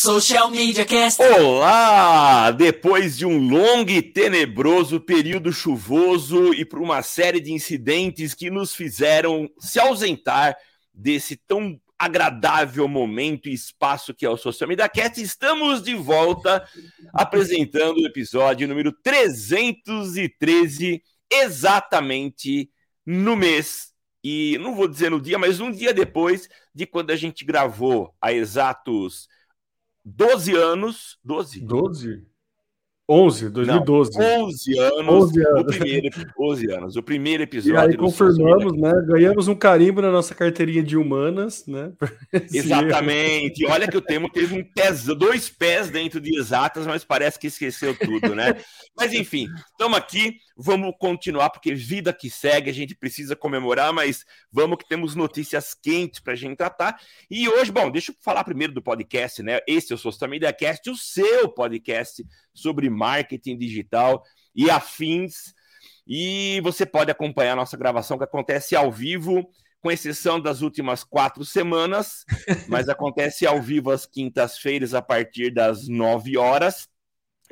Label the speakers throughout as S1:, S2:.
S1: Social Media Cast.
S2: Olá! Depois de um longo e tenebroso período chuvoso e por uma série de incidentes que nos fizeram se ausentar desse tão agradável momento e espaço que é o Social Media Cast, estamos de volta apresentando o episódio número 313, exatamente no mês e não vou dizer no dia, mas um dia depois de quando a gente gravou há exatos 12 anos. 12?
S3: 12? 11, 2012.
S2: Não, 11 anos. 11 anos. O primeiro, 11 anos. O primeiro episódio.
S3: E aí confirmamos, né? Ganhamos um carimbo na nossa carteirinha de humanas, né?
S2: Exatamente. Olha que o Temo teve um pés, dois pés dentro de exatas, mas parece que esqueceu tudo, né? mas enfim, estamos aqui. Vamos continuar, porque vida que segue, a gente precisa comemorar, mas vamos que temos notícias quentes para a gente tratar. E hoje, bom, deixa eu falar primeiro do podcast, né? Esse é o Social Media Cast, o seu podcast sobre marketing digital e afins. E você pode acompanhar a nossa gravação que acontece ao vivo, com exceção das últimas quatro semanas, mas acontece ao vivo às quintas-feiras a partir das nove horas.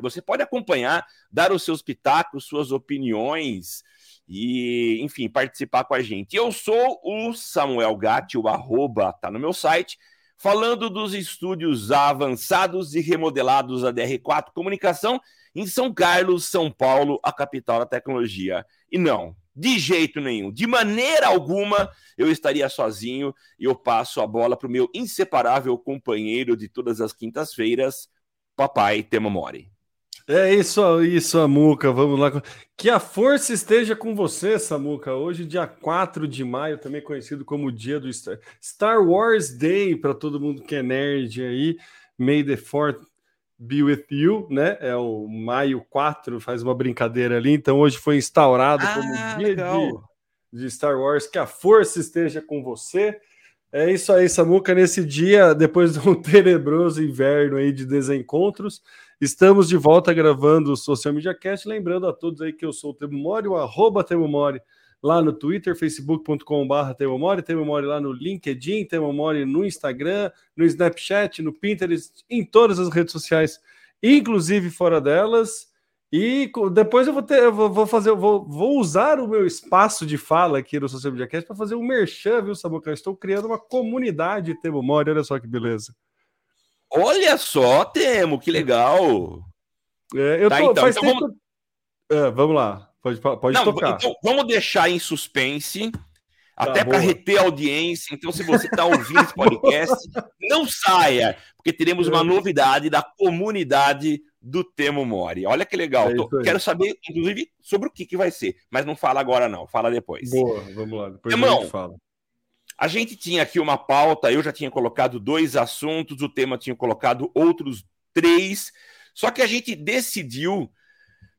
S2: Você pode acompanhar, dar os seus pitacos, suas opiniões e, enfim, participar com a gente. Eu sou o Samuel Gatti, o arroba tá no meu site, falando dos estúdios avançados e remodelados da DR4 Comunicação em São Carlos, São Paulo, a capital da tecnologia. E não, de jeito nenhum, de maneira alguma, eu estaria sozinho e eu passo a bola para o meu inseparável companheiro de todas as quintas-feiras, papai Temamori.
S3: É isso aí, Samuca. Vamos lá. Que a força esteja com você, Samuca. Hoje, dia 4 de maio, também conhecido como dia do Star, Star Wars Day, para todo mundo que é nerd aí. May the Fourth be with you, né? É o maio 4, faz uma brincadeira ali. Então, hoje foi instaurado ah, como dia de, de Star Wars. Que a força esteja com você. É isso aí, Samuca. Nesse dia, depois de um tenebroso inverno aí de desencontros. Estamos de volta gravando o Social Media Cast. Lembrando a todos aí que eu sou o Temo Mori, o arroba Temo Mori, lá no Twitter, facebook.com.br Temo Mori, Temo Mori lá no LinkedIn, Temo Mori no Instagram, no Snapchat, no Pinterest, em todas as redes sociais, inclusive fora delas. E depois eu vou ter, eu vou fazer, eu vou, vou usar o meu espaço de fala aqui no Social Media Cast para fazer um merchan, viu, Samuca? Estou criando uma comunidade Temo Mori, olha só que beleza.
S2: Olha só, Temo, que legal.
S3: É, eu tá, tô, então, então tempo... vamos... É, vamos lá, pode, pode Não, tocar. Então,
S2: vamos deixar em suspense, tá, até para reter a audiência. Então, se você está ouvindo esse podcast, não saia, porque teremos uma é. novidade da comunidade do Temo Mori. Olha que legal. É Tô, quero saber, inclusive, sobre o que, que vai ser. Mas não fala agora, não. Fala depois.
S3: Boa, vamos lá. Depois
S2: Irmão, a gente fala. A gente tinha aqui uma pauta, eu já tinha colocado dois assuntos, o tema tinha colocado outros três, só que a gente decidiu,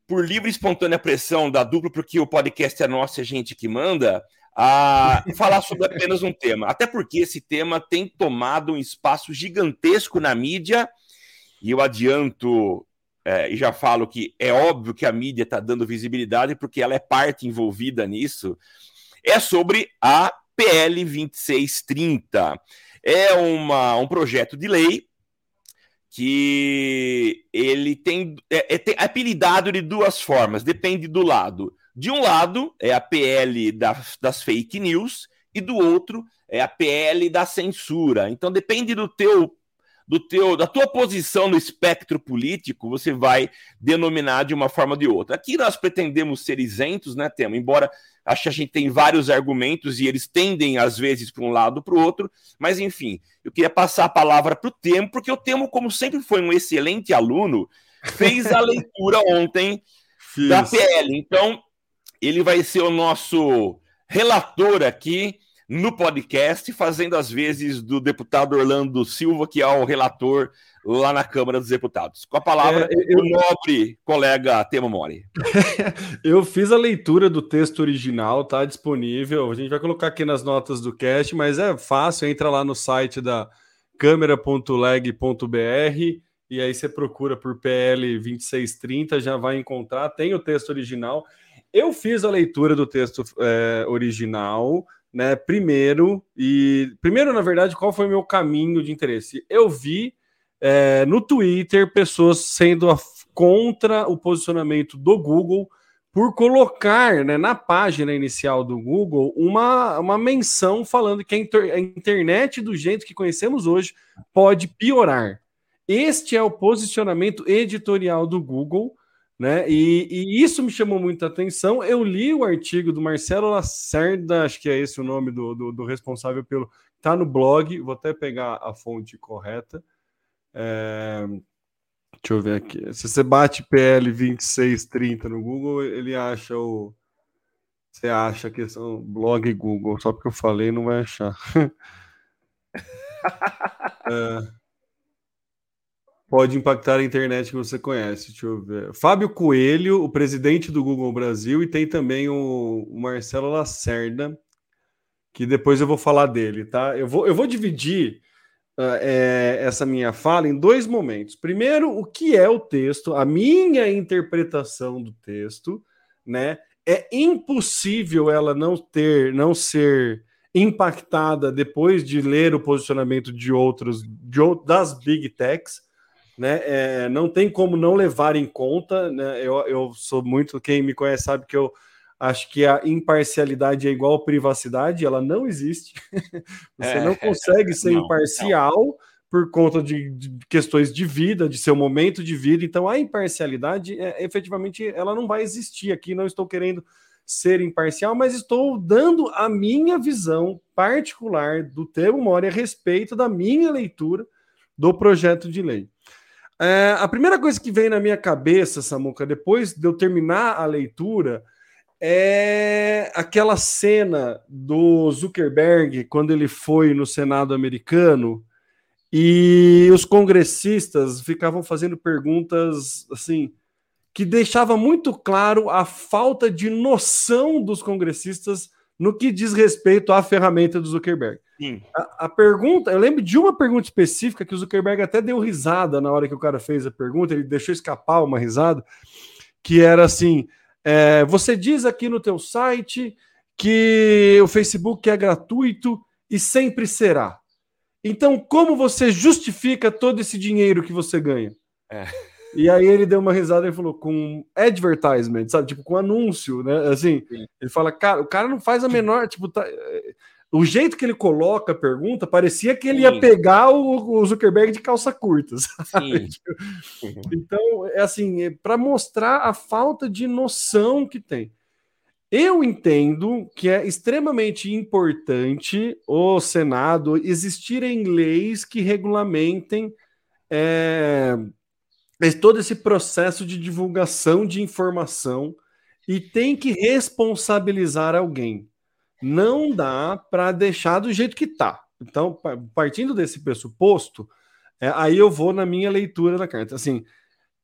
S2: por livre e espontânea pressão da dupla, porque o podcast é nosso e a gente que manda, a falar sobre apenas um tema. Até porque esse tema tem tomado um espaço gigantesco na mídia, e eu adianto é, e já falo que é óbvio que a mídia está dando visibilidade porque ela é parte envolvida nisso. É sobre a PL 2630. É uma, um projeto de lei que ele tem é, é, apelidado de duas formas, depende do lado. De um lado é a PL das fake news e do outro é a PL da censura. Então depende do teu do teu da tua posição no espectro político, você vai denominar de uma forma ou de outra. Aqui nós pretendemos ser isentos, né, Temo? Embora Acho que a gente tem vários argumentos e eles tendem, às vezes, para um lado ou para o outro, mas enfim, eu queria passar a palavra para o Temo, porque o Temo, como sempre foi um excelente aluno, fez a leitura ontem Fiz. da PL. Então, ele vai ser o nosso relator aqui no podcast, fazendo as vezes do deputado Orlando Silva, que é o relator lá na Câmara dos Deputados. Com a palavra, é, eu... o nobre colega Temo Mori.
S3: eu fiz a leitura do texto original, tá disponível. A gente vai colocar aqui nas notas do cast, mas é fácil, entra lá no site da câmera.leg.br e aí você procura por PL 2630, já vai encontrar, tem o texto original. Eu fiz a leitura do texto é, original, né? Primeiro, e primeiro, na verdade, qual foi meu caminho de interesse? Eu vi é, no Twitter pessoas sendo a, contra o posicionamento do Google por colocar né, na página inicial do Google uma, uma menção falando que a, inter, a internet do jeito que conhecemos hoje pode piorar. Este é o posicionamento editorial do Google, né? E, e, isso me chamou muita atenção. Eu li o artigo do Marcelo Lacerda, acho que é esse o nome do, do, do responsável pelo. Tá no blog, vou até pegar a fonte correta. É, deixa eu ver aqui. Se você bate PL 2630 no Google, ele acha o. Você acha que são blog Google, só porque eu falei, não vai achar. é, pode impactar a internet que você conhece. Deixa eu ver. Fábio Coelho, o presidente do Google Brasil, e tem também o Marcelo Lacerda, que depois eu vou falar dele, tá? Eu vou, eu vou dividir uh, é, essa minha fala em dois momentos. Primeiro, o que é o texto, a minha interpretação do texto, né? É impossível ela não ter, não ser impactada depois de ler o posicionamento de outros, de, das big techs né? É, não tem como não levar em conta, né? Eu, eu sou muito, quem me conhece sabe que eu acho que a imparcialidade é igual a privacidade, ela não existe. Você é, não consegue ser não, imparcial não. por conta de, de, questões de vida, de seu momento de vida. Então, a imparcialidade, é, efetivamente, ela não vai existir aqui. Não estou querendo ser imparcial, mas estou dando a minha visão particular do termo Mori a respeito da minha leitura do projeto de lei. É, a primeira coisa que vem na minha cabeça, Samuca, depois de eu terminar a leitura, é aquela cena do Zuckerberg quando ele foi no Senado americano e os congressistas ficavam fazendo perguntas assim que deixava muito claro a falta de noção dos congressistas no que diz respeito à ferramenta do Zuckerberg. A, a, pergunta, eu lembro de uma pergunta específica que o Zuckerberg até deu risada na hora que o cara fez a pergunta, ele deixou escapar uma risada, que era assim: é, você diz aqui no teu site que o Facebook é gratuito e sempre será. Então, como você justifica todo esse dinheiro que você ganha? É. E aí ele deu uma risada e falou com advertisement, sabe? Tipo, com anúncio, né? Assim, Sim. ele fala, cara, o cara não faz a menor, tipo, tá, o jeito que ele coloca a pergunta parecia que ele Sim. ia pegar o, o, Zuckerberg de calça curta. então, é assim, é para mostrar a falta de noção que tem. Eu entendo que é extremamente importante o Senado existirem leis que regulamentem é, todo esse processo de divulgação de informação e tem que responsabilizar alguém. Não dá para deixar do jeito que está. Então, partindo desse pressuposto, é, aí eu vou na minha leitura da carta. Assim,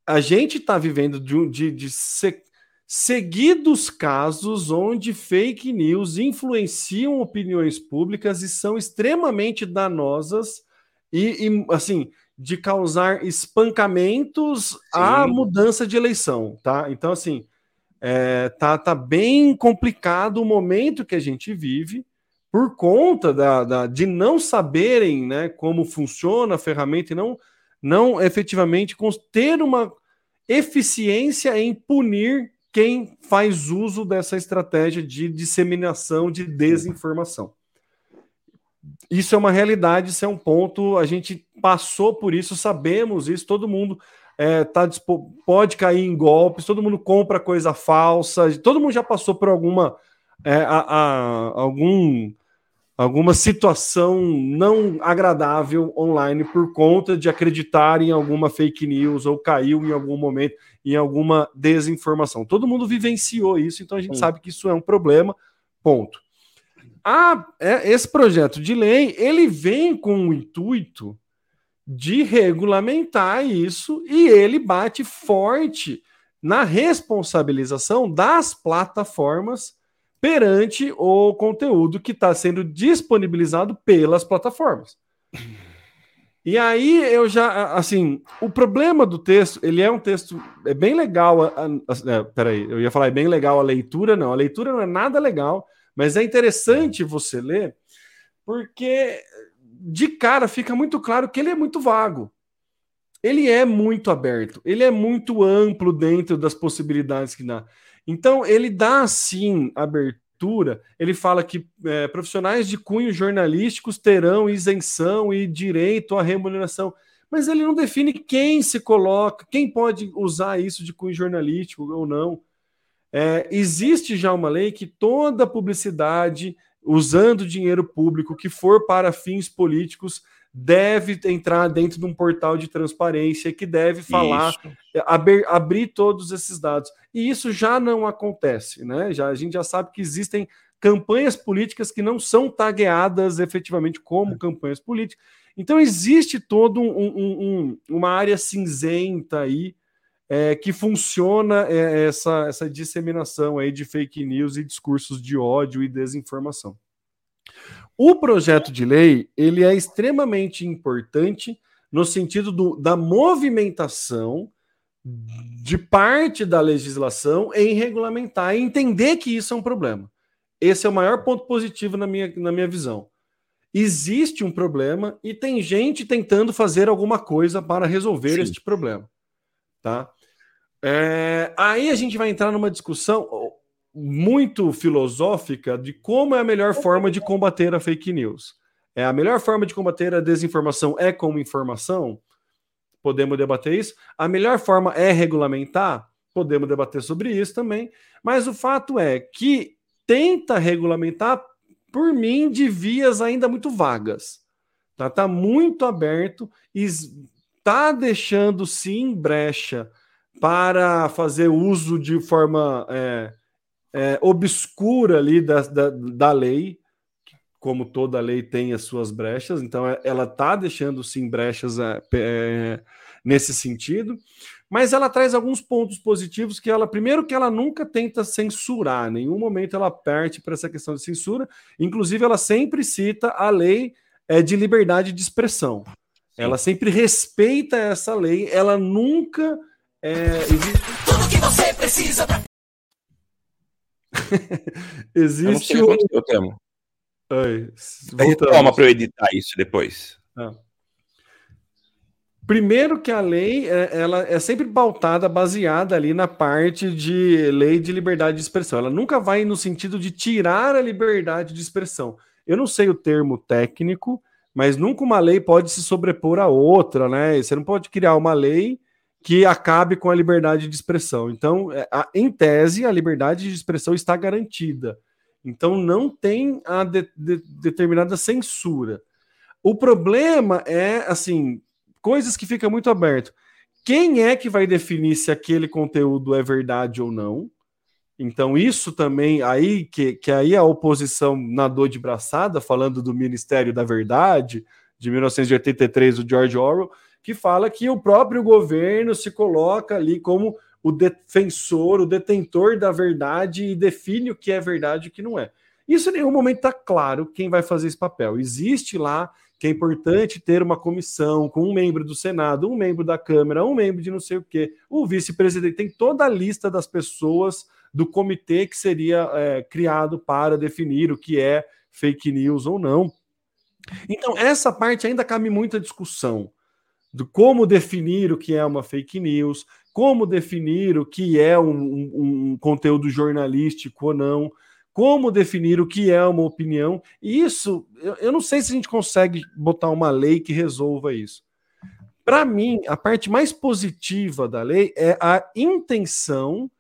S3: a gente está vivendo de, de, de se, seguidos casos onde fake news influenciam opiniões públicas e são extremamente danosas e, e assim de causar espancamentos Sim. à mudança de eleição, tá? Então, assim, é, tá, tá bem complicado o momento que a gente vive por conta da, da, de não saberem né, como funciona a ferramenta e não, não efetivamente ter uma eficiência em punir quem faz uso dessa estratégia de disseminação de desinformação. Isso é uma realidade, isso é um ponto, a gente passou por isso, sabemos isso, todo mundo é, tá, pode cair em golpes, todo mundo compra coisa falsa, todo mundo já passou por alguma é, a, a, algum, alguma situação não agradável online por conta de acreditar em alguma fake news ou caiu em algum momento em alguma desinformação. Todo mundo vivenciou isso, então a gente sabe que isso é um problema. Ponto. A, é, esse projeto de lei ele vem com o intuito de regulamentar isso e ele bate forte na responsabilização das plataformas perante o conteúdo que está sendo disponibilizado pelas plataformas. E aí eu já, assim, o problema do texto, ele é um texto, é bem legal, a, a, a, é, peraí, eu ia falar, é bem legal a leitura, não, a leitura não é nada legal, mas é interessante você ler, porque de cara fica muito claro que ele é muito vago. ele é muito aberto, ele é muito amplo dentro das possibilidades que dá. Então, ele dá sim abertura. Ele fala que é, profissionais de cunho jornalísticos terão isenção e direito à remuneração. Mas ele não define quem se coloca, quem pode usar isso de cunho jornalístico ou não. É, existe já uma lei que toda publicidade usando dinheiro público que for para fins políticos deve entrar dentro de um portal de transparência que deve falar, abrir, abrir, todos esses dados. E isso já não acontece, né? Já, a gente já sabe que existem campanhas políticas que não são tagueadas efetivamente como é. campanhas políticas. Então existe todo um, um, um, uma área cinzenta aí é, que funciona é, essa, essa disseminação aí de fake news e discursos de ódio e desinformação. O projeto de lei ele é extremamente importante no sentido do, da movimentação de parte da legislação em regulamentar e entender que isso é um problema. Esse é o maior ponto positivo na minha, na minha visão. Existe um problema e tem gente tentando fazer alguma coisa para resolver Sim. este problema. Tá? É, aí a gente vai entrar numa discussão muito filosófica de como é a melhor forma de combater a fake news. É a melhor forma de combater a desinformação é com informação? Podemos debater isso. A melhor forma é regulamentar? Podemos debater sobre isso também. Mas o fato é que tenta regulamentar, por mim, de vias ainda muito vagas. Tá, tá muito aberto e está deixando sim brecha para fazer uso de forma é, é, obscura ali da, da, da lei, como toda lei tem as suas brechas, então é, ela está deixando sim brechas é, é, nesse sentido, mas ela traz alguns pontos positivos que ela, primeiro que ela nunca tenta censurar, em nenhum momento ela parte para essa questão de censura, inclusive ela sempre cita a lei é, de liberdade de expressão. Sim. Ela sempre respeita essa lei, ela nunca é, Tudo que você precisa pra... Existe
S2: o. Eu temo. Oi, Toma para eu editar isso depois. Ah.
S3: Primeiro que a lei é, ela é sempre pautada, baseada ali na parte de lei de liberdade de expressão. Ela nunca vai no sentido de tirar a liberdade de expressão. Eu não sei o termo técnico, mas nunca uma lei pode se sobrepor a outra, né? Você não pode criar uma lei que acabe com a liberdade de expressão. Então, é, em tese, a liberdade de expressão está garantida. Então, não tem a de, de, determinada censura. O problema é, assim, coisas que ficam muito aberto. Quem é que vai definir se aquele conteúdo é verdade ou não? Então, isso também, aí que, que aí a oposição nadou de braçada, falando do Ministério da Verdade, de 1983, do George Orwell, que fala que o próprio governo se coloca ali como o defensor, o detentor da verdade e define o que é verdade e o que não é. Isso em nenhum momento está claro quem vai fazer esse papel. Existe lá que é importante ter uma comissão com um membro do Senado, um membro da Câmara, um membro de não sei o quê, o vice-presidente, tem toda a lista das pessoas do comitê que seria é, criado para definir o que é fake news ou não. Então, essa parte ainda cabe muita discussão do como definir o que é uma fake news, como definir o que é um, um, um, conteúdo jornalístico ou não, como definir o que é uma opinião. E isso, eu, eu não sei se a gente consegue botar uma lei que resolva isso. Para mim, a parte mais positiva da lei é a intenção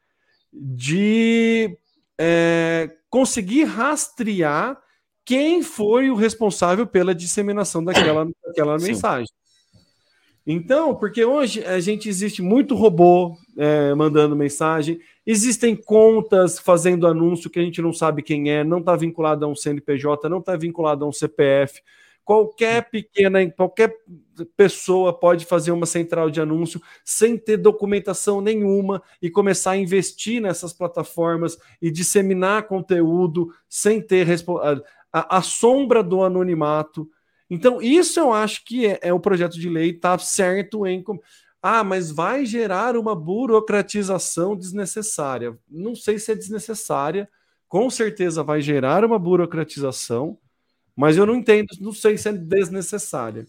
S3: de é, conseguir rastrear quem foi o responsável pela disseminação daquela, daquela mensagem. Então, porque hoje a gente existe muito robô é, mandando mensagem, existem contas fazendo anúncio que a gente não sabe quem é, não está vinculado a um CNPJ, não está vinculado a um CPF. Qualquer pequena, qualquer pessoa pode fazer uma central de anúncio sem ter documentação nenhuma e começar a investir nessas plataformas e disseminar conteúdo sem ter a, a sombra do anonimato. Então, isso eu acho que é, é o projeto de lei, está certo em. Ah, mas vai gerar uma burocratização desnecessária. Não sei se é desnecessária, com certeza vai gerar uma burocratização, mas eu não entendo, não sei se é desnecessária.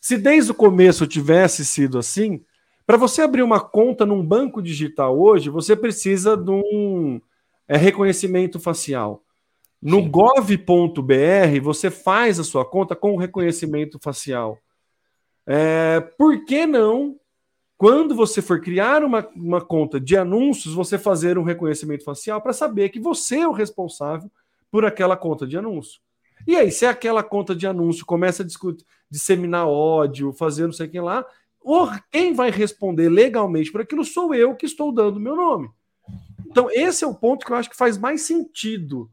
S3: Se desde o começo tivesse sido assim, para você abrir uma conta num banco digital hoje, você precisa de um é, reconhecimento facial. No gov.br, você faz a sua conta com reconhecimento facial. É, por que não, quando você for criar uma, uma conta de anúncios, você fazer um reconhecimento facial para saber que você é o responsável por aquela conta de anúncio? E aí, se aquela conta de anúncio começa a discutir, disseminar ódio, fazer não sei o que lá, quem vai responder legalmente por aquilo sou eu que estou dando meu nome. Então, esse é o ponto que eu acho que faz mais sentido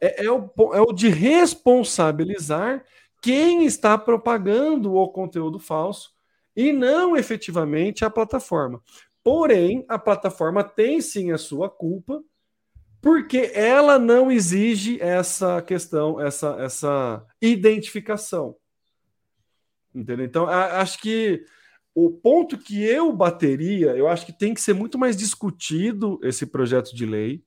S3: é, é, o, é o de responsabilizar quem está propagando o conteúdo falso e não efetivamente a plataforma. Porém, a plataforma tem sim a sua culpa, porque ela não exige essa questão, essa, essa identificação. Entendeu? Então, acho que o ponto que eu bateria, eu acho que tem que ser muito mais discutido esse projeto de lei.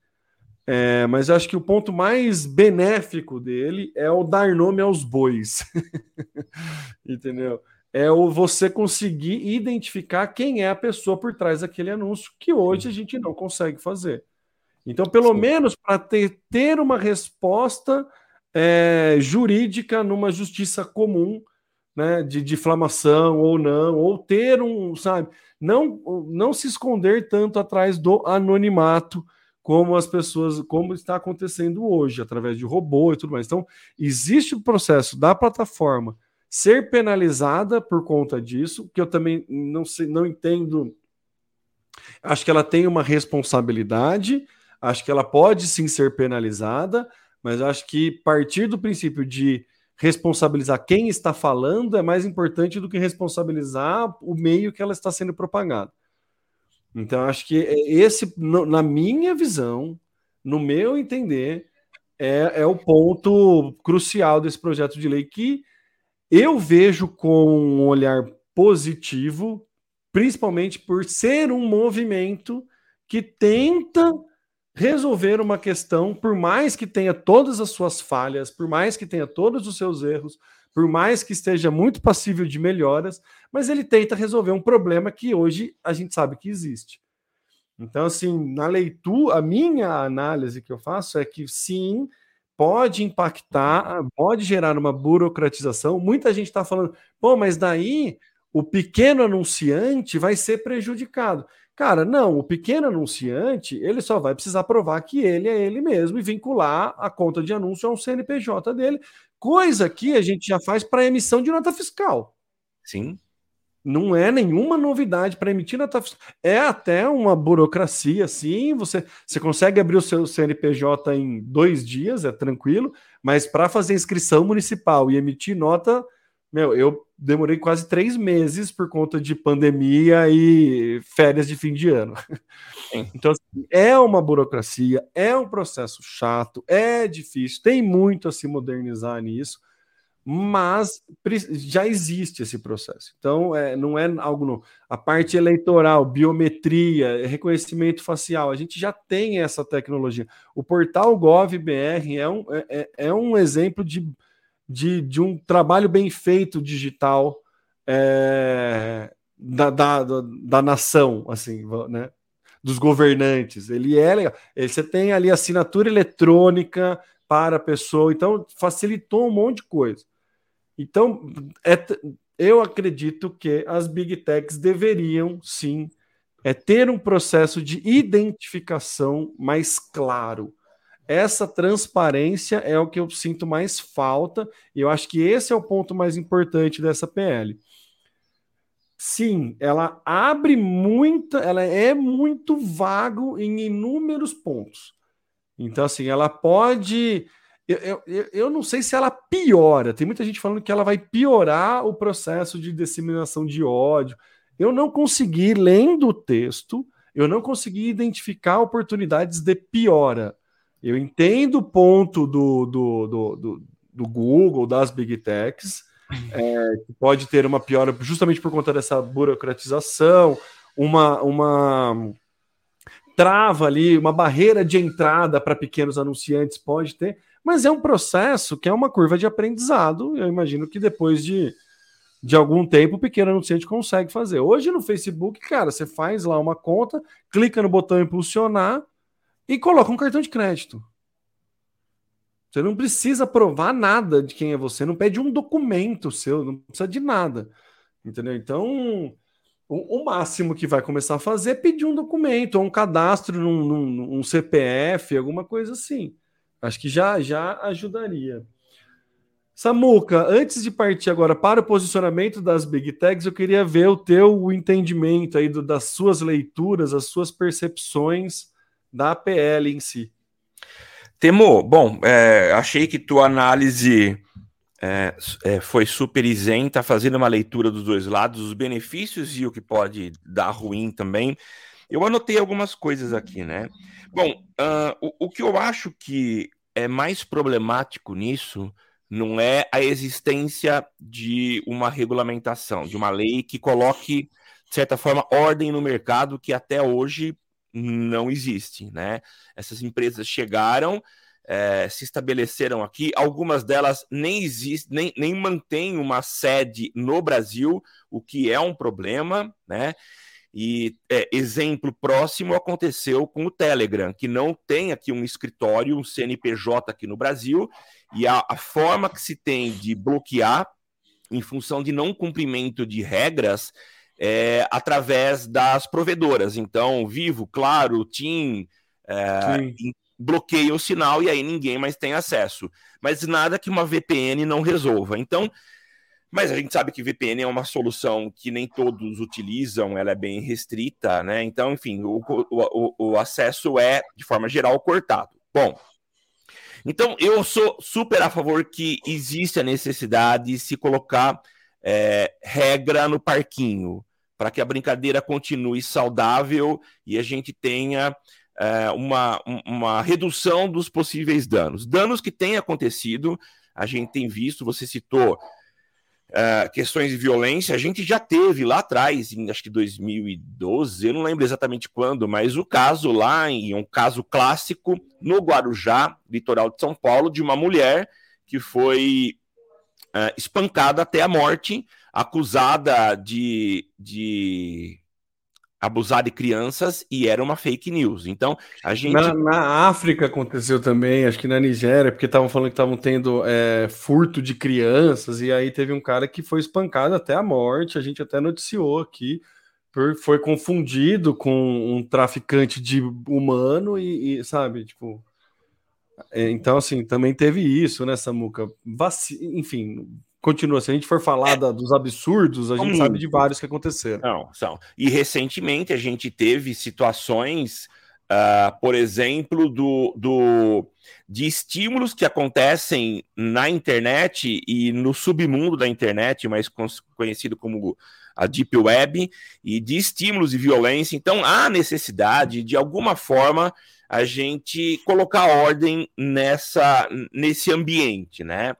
S3: É, mas eu acho que o ponto mais benéfico dele é o dar nome aos bois. Entendeu? É o você conseguir identificar quem é a pessoa por trás daquele anúncio, que hoje a gente não consegue fazer. Então, pelo Sim. menos para ter, ter uma resposta é, jurídica numa justiça comum, né, de difamação ou não, ou ter um, sabe, não, não se esconder tanto atrás do anonimato como as pessoas, como está acontecendo hoje, através de robô e tudo mais. Então, existe o processo da plataforma ser penalizada por conta disso, que eu também não sei, não entendo. Acho que ela tem uma responsabilidade, acho que ela pode sim ser penalizada, mas acho que partir do princípio de responsabilizar quem está falando é mais importante do que responsabilizar o meio que ela está sendo propagada. Então, acho que é esse, na minha visão, no meu entender, é, é o ponto crucial desse projeto de lei que eu vejo com um olhar positivo, principalmente por ser um movimento que tenta resolver uma questão, por mais que tenha todas as suas falhas, por mais que tenha todos os seus erros, por mais que esteja muito passível de melhoras, mas ele tenta resolver um problema que hoje a gente sabe que existe. Então, assim, na leitura, a minha análise que eu faço é que sim, pode impactar, pode gerar uma burocratização. Muita gente está falando, pô, mas daí o pequeno anunciante vai ser prejudicado. Cara, não, o pequeno anunciante, ele só vai precisar provar que ele é ele mesmo e vincular a conta de anúncio ao CNPJ dele, Coisa que a gente já faz para emissão de nota fiscal.
S2: Sim.
S3: Não é nenhuma novidade para emitir nota fiscal. É até uma burocracia, sim. Você, você consegue abrir o seu CNPJ em dois dias, é tranquilo, mas para fazer inscrição municipal e emitir nota, meu, eu demorei quase três meses por conta de pandemia e férias de fim de ano. Então, assim, é uma burocracia, é um processo chato, é difícil, tem muito a se modernizar nisso, mas já existe esse processo. Então, é, não é algo novo. A parte eleitoral, biometria, reconhecimento facial, a gente já tem essa tecnologia. O portal GovBR é um, é, é, é um exemplo de, de, de um trabalho bem feito digital é, da, da, da, nação, assim, né? dos governantes. Ele é legal. Você tem ali assinatura eletrônica para a pessoa, então facilitou um monte de coisa. Então, é, eu acredito que as big techs deveriam sim é ter um processo de identificação mais claro. Essa transparência é o que eu sinto mais falta, e eu acho que esse é o ponto mais importante dessa PL sim, ela abre muita, ela é muito vago em inúmeros pontos. Então, assim, ela pode. Eu, eu, eu não sei se ela piora. Tem muita gente falando que ela vai piorar o processo de disseminação de ódio. Eu não consegui, lendo o texto, eu não consegui identificar oportunidades de piora. Eu entendo o ponto do, do, do, do, do Google, das Big Techs, é, que pode ter uma piora justamente por conta dessa burocratização, uma, uma trava ali, uma barreira de entrada para pequenos anunciantes pode ter, mas é um processo que é uma curva de aprendizado. Eu imagino que depois de de algum tempo, o pequeno anunciante consegue fazer. Hoje no Facebook, cara, você faz lá uma conta, clica no botão impulsionar e coloca um cartão de crédito. Você não precisa provar nada de quem é você, não pede um documento seu, não precisa de nada. Entendeu? Então, o, o máximo que vai começar a fazer é pedir um documento, ou um cadastro num, num, CPF, alguma coisa assim. Acho que já, já ajudaria. Samuca, antes de partir agora para o posicionamento das Big Techs, eu queria ver o teu entendimento aí do, das suas leituras, as suas percepções da APL em si.
S2: Temo, bom, é, achei que tua análise é, é, foi super isenta, fazendo uma leitura dos dois lados, os benefícios e o que pode dar ruim também. Eu anotei algumas coisas aqui, né? Bom, uh, o, o que eu acho que é mais problemático nisso não é a existência de uma regulamentação, de uma lei que coloque, de certa forma, ordem no mercado que até hoje não existe, né? Essas empresas chegaram, é, se estabeleceram aqui, algumas delas nem existem, nem, nem mantêm uma sede no Brasil, o que é um problema, né? E é, exemplo próximo aconteceu com o Telegram, que não tem aqui um escritório, um CNPJ aqui no Brasil, e a, a forma que se tem de bloquear, em função de não cumprimento de regras, é através das provedoras. Então, Vivo, Claro, TIM, é, bloqueiam o sinal e aí ninguém mais tem acesso. Mas nada que uma VPN não resolva. Então, mas a gente sabe que VPN é uma solução que nem todos utilizam, ela é bem restrita, né? Então, enfim, o, o, o acesso é, de forma geral, cortado. Bom, então eu sou super a favor que existe a necessidade de se colocar é, regra no parquinho, para que a brincadeira continue saudável e a gente tenha é, uma, uma redução dos possíveis danos. Danos que têm acontecido, a gente tem visto, você citou uh, questões de violência, a gente já teve lá atrás, em acho que 2012, eu não lembro exatamente quando, mas o caso lá, em um caso clássico, no Guarujá, litoral de São Paulo, de uma mulher que foi uh, espancada até a morte, acusada de, de abusar de crianças e era uma fake news. Então, a gente.
S3: Na, na África aconteceu também, acho que na Nigéria, porque estavam falando que estavam tendo é, furto de crianças, e aí teve um cara que foi espancado até a morte. A gente até noticiou aqui. Por, foi confundido com um traficante de humano e, e sabe, tipo. É, então, assim, também teve isso, né, Samuca? Vaci... Enfim, continua. Se a gente for falar é. da, dos absurdos, a gente sabe de vários que aconteceram.
S2: Não, são. E recentemente a gente teve situações, uh, por exemplo, do, do, de estímulos que acontecem na internet e no submundo da internet, mais conhecido como a Deep Web, e de estímulos de violência. Então, há necessidade, de alguma forma, a gente colocar ordem nessa, nesse ambiente, né?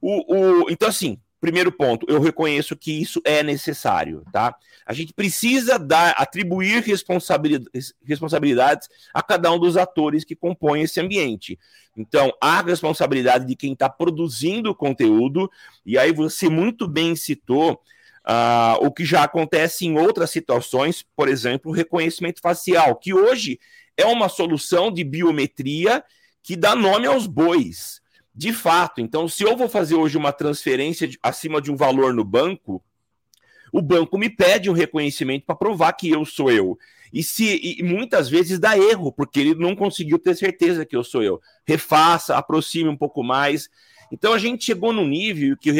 S2: O, o, então, assim, primeiro ponto, eu reconheço que isso é necessário, tá? A gente precisa dar, atribuir responsabilidades, responsabilidades a cada um dos atores que compõem esse ambiente. Então, a responsabilidade de quem está produzindo o conteúdo, e aí você muito bem citou uh, o que já acontece em outras situações, por exemplo, o reconhecimento facial, que hoje é uma solução de biometria que dá nome aos bois de fato. Então, se eu vou fazer hoje uma transferência de, acima de um valor no banco, o banco me pede um reconhecimento para provar que eu sou eu. E se e muitas vezes dá erro, porque ele não conseguiu ter certeza que eu sou eu. Refaça, aproxime um pouco mais. Então a gente chegou no nível que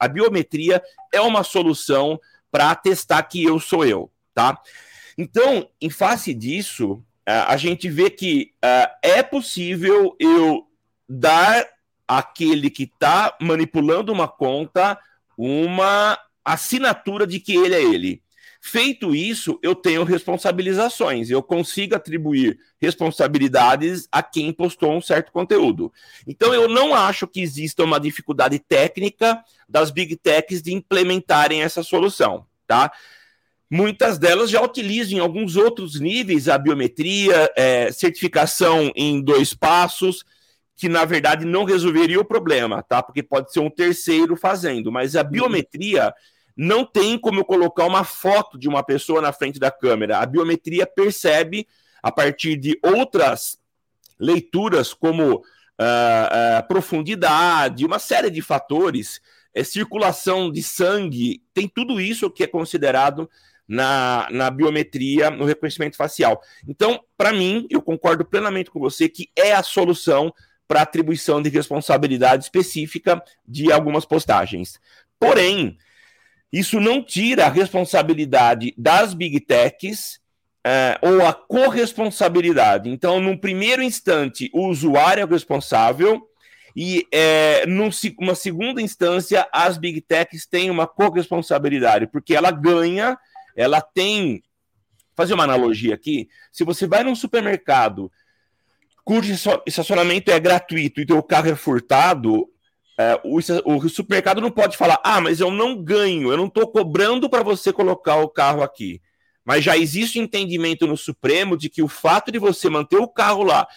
S2: a biometria é uma solução para atestar que eu sou eu, tá? Então, em face disso, a gente vê que uh, é possível eu dar aquele que está manipulando uma conta uma assinatura de que ele é ele. Feito isso, eu tenho responsabilizações, eu consigo atribuir responsabilidades a quem postou um certo conteúdo. Então, eu não acho que exista uma dificuldade técnica das big techs de implementarem essa solução, tá? Muitas delas já utilizam em alguns outros níveis a biometria, é, certificação em dois passos, que na verdade não resolveria o problema, tá? Porque pode ser um terceiro fazendo, mas a biometria não tem como eu colocar uma foto de uma pessoa na frente da câmera. A biometria percebe, a partir de outras leituras, como uh, uh, profundidade, uma série de fatores, é, circulação de sangue, tem tudo isso que é considerado na, na biometria, no reconhecimento facial. Então, para mim, eu concordo plenamente com você que é a solução para atribuição de responsabilidade específica de algumas postagens. Porém, isso não tira a responsabilidade das big techs é, ou a corresponsabilidade. Então, no primeiro instante, o usuário é o responsável, e é, numa segunda instância, as big techs têm uma corresponsabilidade, porque ela ganha, ela tem. Fazer uma analogia aqui: se você vai num supermercado cujo estacionamento é gratuito e teu carro é furtado, é, o, o, supermercado não pode falar, ah, mas eu não ganho, eu não estou cobrando para você colocar o carro aqui. Mas já existe entendimento no Supremo de que o fato de você manter o carro lá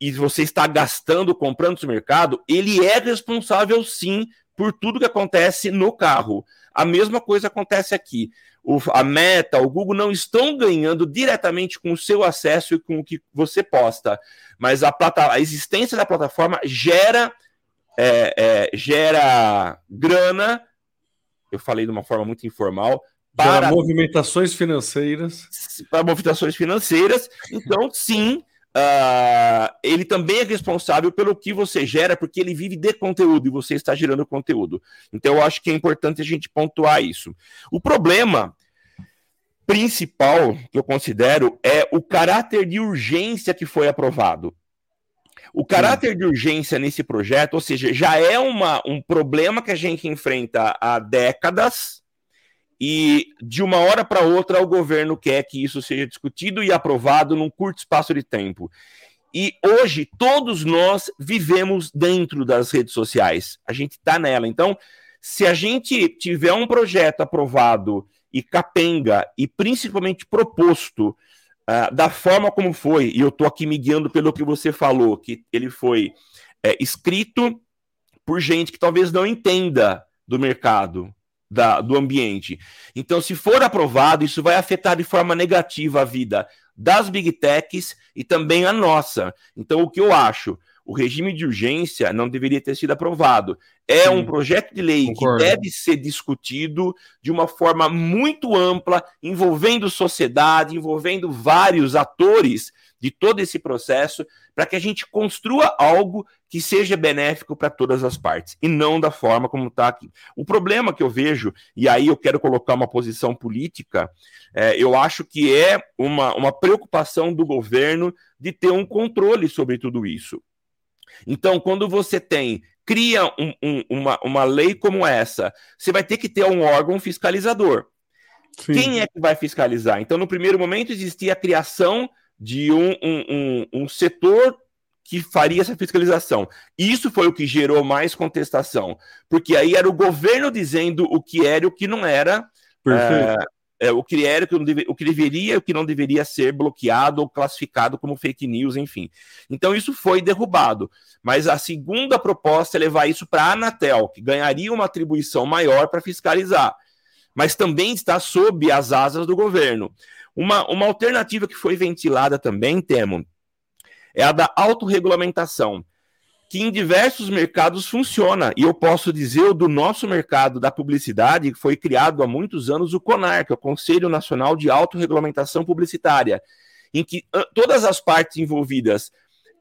S2: e você está gastando, comprando no mercado, ele é responsável sim por tudo que acontece no carro. A mesma coisa acontece aqui. O, a Meta, o Google não estão ganhando diretamente com o seu acesso e com o que você posta, mas a, plata, a existência da plataforma gera, é, é, gera grana. Eu falei de uma forma muito informal,
S3: para movimentações financeiras.
S2: Para movimentações financeiras. Então, sim, uh, ele também é responsável pelo que você gera, porque ele vive de conteúdo e você está gerando conteúdo. Então, eu acho que é importante a gente pontuar isso. O problema principal que eu considero é o caráter de urgência que foi aprovado. O caráter Sim. de urgência nesse projeto, ou seja, já é uma, um problema que a gente enfrenta há décadas e de uma hora para outra o governo quer que isso seja discutido e aprovado num curto espaço de tempo. E hoje todos nós vivemos dentro das redes sociais. A gente está nela. Então, se a gente tiver um projeto aprovado e capenga e principalmente proposto uh, da forma como foi, e eu estou aqui me guiando pelo que você falou, que ele foi é, escrito por gente que talvez não entenda do mercado, da, do ambiente. Então, se for aprovado, isso vai afetar de forma negativa a vida das big techs e também a nossa. Então, o que eu acho? O regime de urgência não deveria ter sido aprovado. É Sim, um projeto de lei concordo. que deve ser discutido de uma forma muito ampla, envolvendo sociedade, envolvendo vários atores de todo esse processo, para que a gente construa algo que seja benéfico para todas as partes, e não da forma como está aqui. O problema que eu vejo, e aí eu quero colocar uma posição política, é, eu acho que é uma, uma preocupação do governo de ter um controle sobre tudo isso. Então, quando você tem cria um, um, uma, uma lei como essa, você vai ter que ter um órgão fiscalizador. Sim. Quem é que vai fiscalizar? Então, no primeiro momento, existia a criação de um, um, um, um setor que faria essa fiscalização. Isso foi o que gerou mais contestação, porque aí era o governo dizendo o que era e o que não era. É, é, o que era, o que deveria e o que não deveria ser bloqueado ou classificado como fake news, enfim. Então isso foi derrubado. Mas a segunda proposta é levar isso para a Anatel, que ganharia uma atribuição maior para fiscalizar, mas também está sob as asas do governo. Uma, uma alternativa que foi ventilada também, Temo, é a da autorregulamentação, que em diversos mercados funciona. E eu posso dizer do nosso mercado da publicidade, que foi criado há muitos anos o CONAR, que é o Conselho Nacional de Autorregulamentação Publicitária, em que todas as partes envolvidas,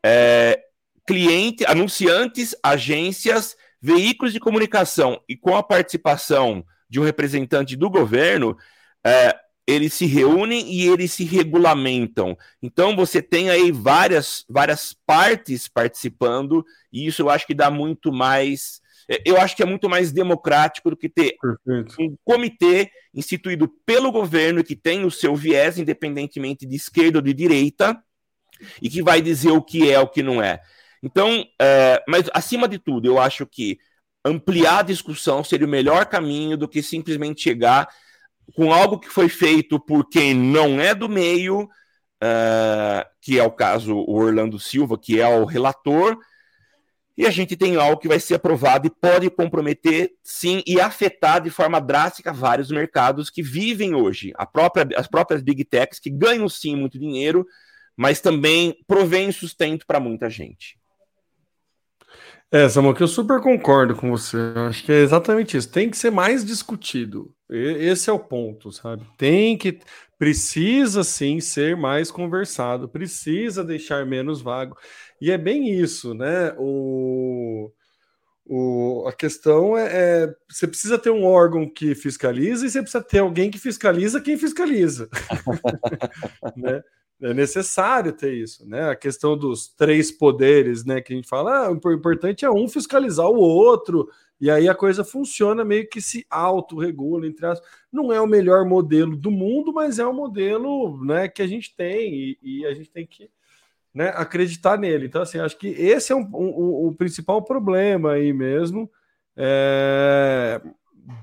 S2: é, cliente, anunciantes, agências, veículos de comunicação e com a participação de um representante do governo, é, eles se reúnem e eles se regulamentam. Então você tem aí várias, várias partes participando, e isso eu acho que dá muito mais. É, eu acho que é muito mais democrático do que ter Perfeito. um comitê instituído pelo governo que tem o seu viés, independentemente de esquerda ou de direita, e que vai dizer o que é o que não é. Então, é, mas acima de tudo, eu acho que ampliar a discussão seria o melhor caminho do que simplesmente chegar com algo que foi feito por quem não é do meio, uh, que é o caso o Orlando Silva, que é o relator, e a gente tem algo que vai ser aprovado e pode comprometer, sim, e afetar de forma drástica vários mercados que vivem hoje. Própria, as próprias big techs que ganham, sim, muito dinheiro, mas também provém sustento para muita gente.
S3: É, Samuel, que eu super concordo com você. Eu acho que é exatamente isso. Tem que ser mais discutido. Esse é o ponto, sabe? Tem que. Precisa sim ser mais conversado, precisa deixar menos vago. E é bem isso, né? O, o, a questão é, é, você precisa ter um órgão que fiscaliza e você precisa ter alguém que fiscaliza quem fiscaliza. né? É necessário ter isso, né? A questão dos três poderes, né? Que a gente fala, ah, o importante é um fiscalizar o outro, e aí a coisa funciona meio que se autorregula, entre as. Não é o melhor modelo do mundo, mas é o modelo né, que a gente tem, e, e a gente tem que né, acreditar nele. Então, assim, acho que esse é um, um, o principal problema aí mesmo. É,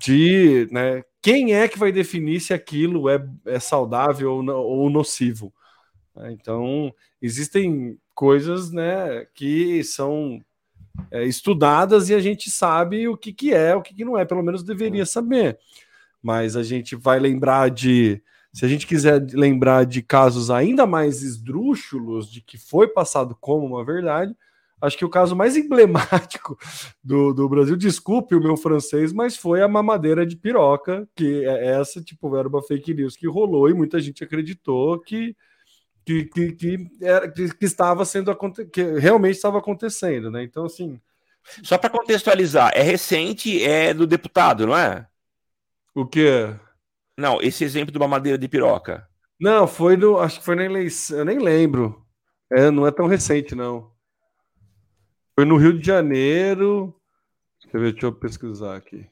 S3: de né, quem é que vai definir se aquilo é, é saudável ou, ou nocivo. Então, existem coisas né, que são é, estudadas e a gente sabe o que, que é, o que, que não é, pelo menos deveria saber. Mas a gente vai lembrar de. Se a gente quiser lembrar de casos ainda mais esdrúxulos de que foi passado como uma verdade, acho que o caso mais emblemático do, do Brasil, desculpe o meu francês, mas foi a mamadeira de piroca, que é essa, tipo, era uma fake news que rolou e muita gente acreditou que que, que, que, era, que, que estava sendo que realmente estava acontecendo, né? Então, assim.
S2: Só para contextualizar, é recente, é do deputado, não é?
S3: O quê?
S2: Não, esse exemplo de uma madeira de piroca.
S3: Não, foi no. Acho que foi na eleição. Eu nem lembro. É, não é tão recente, não. Foi no Rio de Janeiro. Deixa eu ver, deixa eu pesquisar aqui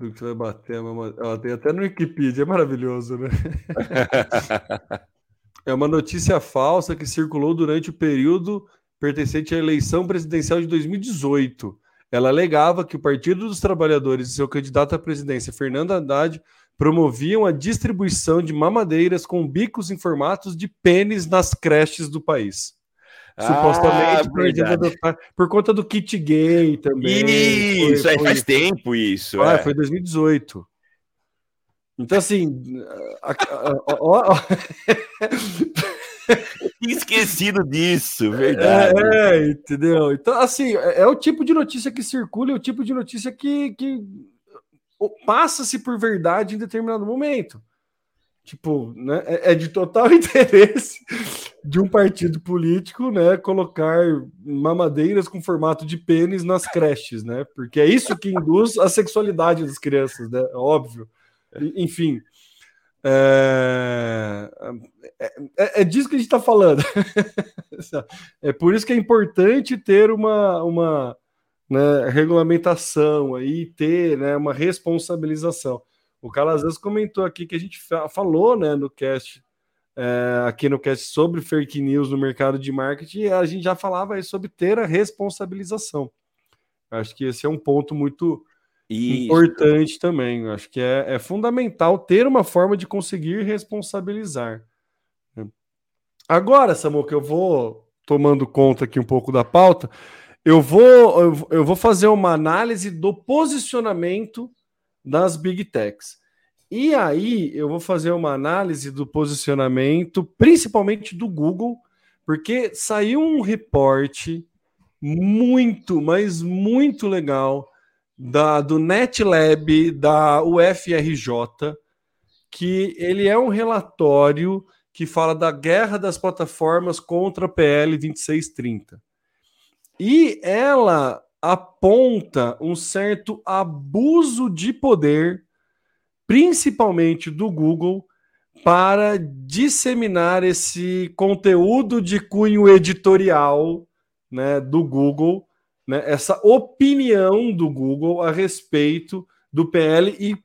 S3: do que vai bater a mama... Ela tem até no Wikipedia, é maravilhoso, né? é uma notícia falsa que circulou durante o período pertencente à eleição presidencial de 2018. Ela alegava que o Partido dos Trabalhadores e seu candidato à presidência, Fernando Haddad, promoviam a distribuição de mamadeiras com bicos em formatos de pênis nas creches do país. Supostamente ah, por, por, conta do kit gay também.
S2: Isso, foi, foi, faz tempo isso.
S3: Ah, é. foi 2018. Então, assim. A, a, a,
S2: Esquecido disso, verdade.
S3: É, é, entendeu? Então, assim, é, é, o tipo de notícia que circula, é o tipo de notícia que, que passa-se por verdade em determinado momento. Tipo, né, é, é de total interesse de um partido político, né, colocar mamadeiras com formato de pênis nas creches, né? Porque é isso que induz a sexualidade das crianças, né? Óbvio. Enfim, é, é, é, é disso que a gente está falando. é por isso que é importante ter uma, uma né, regulamentação aí, ter né, uma responsabilização. O vezes comentou aqui que a gente falou né, no cast é, aqui no cast sobre fake news no mercado de marketing, a gente já falava sobre ter a responsabilização. Acho que esse é um ponto muito Isso. importante também. Acho que é, é, fundamental ter uma forma de conseguir responsabilizar. Agora, Samu, que eu vou tomando conta aqui um pouco da pauta, eu vou, eu vou fazer uma análise do posicionamento das big techs. E aí eu vou fazer uma análise do posicionamento, principalmente do Google, porque saiu um reporte muito, mas muito legal da do NetLab da UFRJ, que ele é um relatório que fala da guerra das plataformas contra a PL 2630. E ela aponta um certo abuso de poder principalmente do Google, para disseminar esse conteúdo de cunho editorial né, do Google, né, essa opinião do Google a respeito do PL e